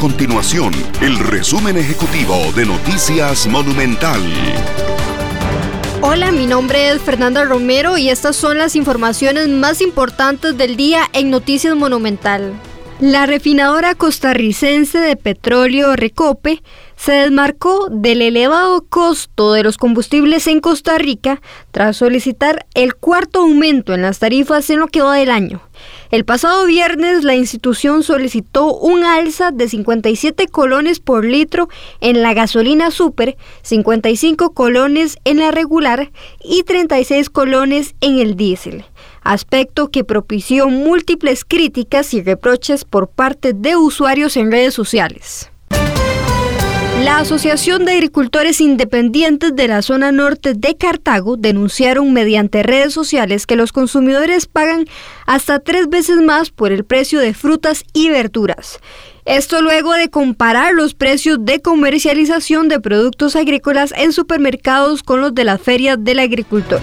continuación el resumen ejecutivo de Noticias Monumental. Hola, mi nombre es Fernanda Romero y estas son las informaciones más importantes del día en Noticias Monumental. La refinadora costarricense de petróleo Recope se desmarcó del elevado costo de los combustibles en Costa Rica tras solicitar el cuarto aumento en las tarifas en lo que va del año. El pasado viernes la institución solicitó un alza de 57 colones por litro en la gasolina super, 55 colones en la regular y 36 colones en el diésel aspecto que propició múltiples críticas y reproches por parte de usuarios en redes sociales. La Asociación de Agricultores Independientes de la zona norte de Cartago denunciaron mediante redes sociales que los consumidores pagan hasta tres veces más por el precio de frutas y verduras. Esto luego de comparar los precios de comercialización de productos agrícolas en supermercados con los de las ferias del agricultor.